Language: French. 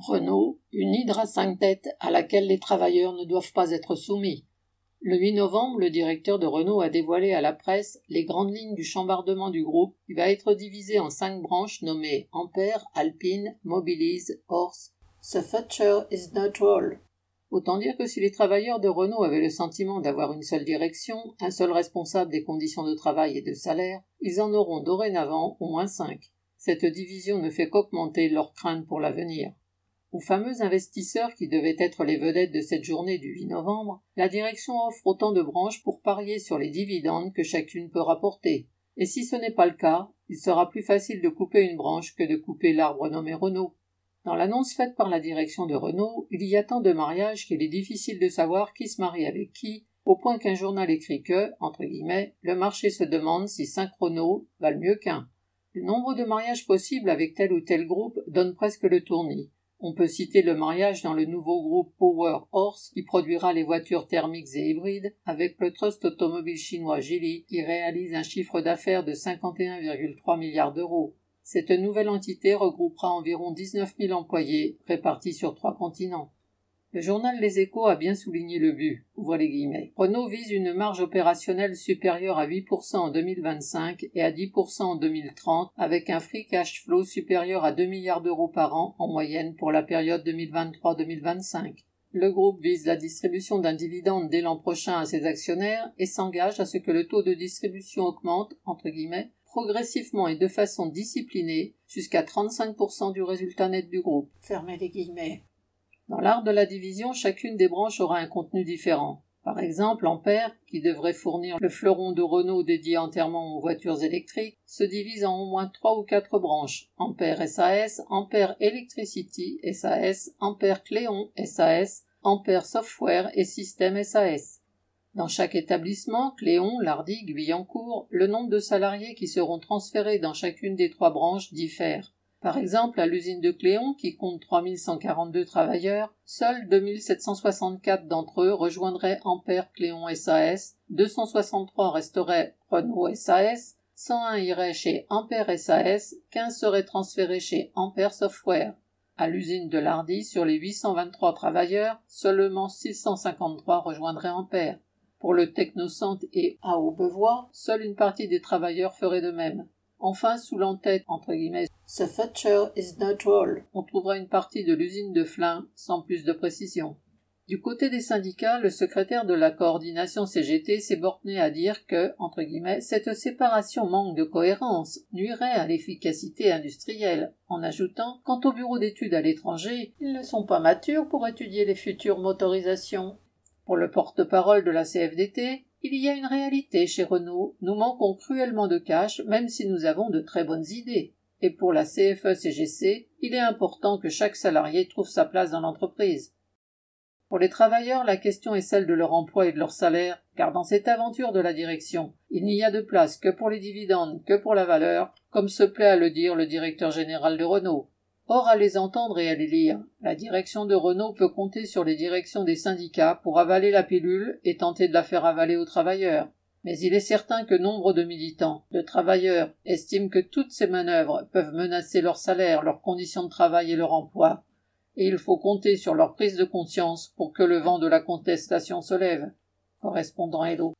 Renault, une hydre à cinq têtes à laquelle les travailleurs ne doivent pas être soumis. Le 8 novembre, le directeur de Renault a dévoilé à la presse les grandes lignes du chambardement du groupe qui va être divisé en cinq branches nommées Ampère, Alpine, Mobilise, Horse. The future is not. Autant dire que si les travailleurs de Renault avaient le sentiment d'avoir une seule direction, un seul responsable des conditions de travail et de salaire, ils en auront dorénavant au moins cinq. Cette division ne fait qu'augmenter leurs craintes pour l'avenir. Aux fameux investisseurs qui devaient être les vedettes de cette journée du 8 novembre, la direction offre autant de branches pour parier sur les dividendes que chacune peut rapporter. Et si ce n'est pas le cas, il sera plus facile de couper une branche que de couper l'arbre nommé Renault. Dans l'annonce faite par la direction de Renault, il y a tant de mariages qu'il est difficile de savoir qui se marie avec qui, au point qu'un journal écrit que, entre guillemets, le marché se demande si cinq Renault valent mieux qu'un. Le nombre de mariages possibles avec tel ou tel groupe donne presque le tournis. On peut citer le mariage dans le nouveau groupe Power Horse qui produira les voitures thermiques et hybrides avec le trust automobile chinois Geely qui réalise un chiffre d'affaires de 51,3 milliards d'euros. Cette nouvelle entité regroupera environ 19 000 employés répartis sur trois continents. Le journal Les Échos a bien souligné le but. les guillemets. Renault vise une marge opérationnelle supérieure à 8% en 2025 et à 10% en 2030 avec un free cash flow supérieur à 2 milliards d'euros par an en moyenne pour la période 2023-2025. Le groupe vise la distribution d'un dividende dès l'an prochain à ses actionnaires et s'engage à ce que le taux de distribution augmente, entre guillemets, progressivement et de façon disciplinée jusqu'à 35% du résultat net du groupe. Fermez les guillemets. Dans l'art de la division, chacune des branches aura un contenu différent. Par exemple, Ampère, qui devrait fournir le fleuron de Renault dédié entièrement aux voitures électriques, se divise en au moins trois ou quatre branches. Ampère SAS, Ampère Electricity SAS, Ampère Cléon SAS, Ampère Software et Système SAS. Dans chaque établissement, Cléon, Lardy, Guyancourt, le nombre de salariés qui seront transférés dans chacune des trois branches diffère. Par exemple, à l'usine de Cléon, qui compte 3142 travailleurs, seuls 2764 d'entre eux rejoindraient Ampère Cléon SAS, 263 resteraient Renault SAS, 101 iraient chez Ampère SAS, 15 seraient transférés chez Ampère Software. À l'usine de Lardy, sur les 823 travailleurs, seulement 653 rejoindraient Ampère. Pour le Technocente et à Aubevoie, seule une partie des travailleurs ferait de même. Enfin, sous l'entête, entre guillemets, on trouvera une partie de l'usine de Flins sans plus de précision. Du côté des syndicats, le secrétaire de la coordination CGT s'est borné à dire que, entre guillemets, cette séparation manque de cohérence, nuirait à l'efficacité industrielle, en ajoutant, quant au bureau d'études à l'étranger, ils ne sont pas matures pour étudier les futures motorisations. Pour le porte-parole de la CFDT, il y a une réalité chez Renault. Nous manquons cruellement de cash, même si nous avons de très bonnes idées. Et pour la CFE-CGC, il est important que chaque salarié trouve sa place dans l'entreprise. Pour les travailleurs, la question est celle de leur emploi et de leur salaire, car dans cette aventure de la direction, il n'y a de place que pour les dividendes, que pour la valeur, comme se plaît à le dire le directeur général de Renault. Or, à les entendre et à les lire, la direction de Renault peut compter sur les directions des syndicats pour avaler la pilule et tenter de la faire avaler aux travailleurs. Mais il est certain que nombre de militants, de travailleurs, estiment que toutes ces manœuvres peuvent menacer leur salaire, leurs conditions de travail et leur emploi, et il faut compter sur leur prise de conscience pour que le vent de la contestation se lève. Correspondant Hello.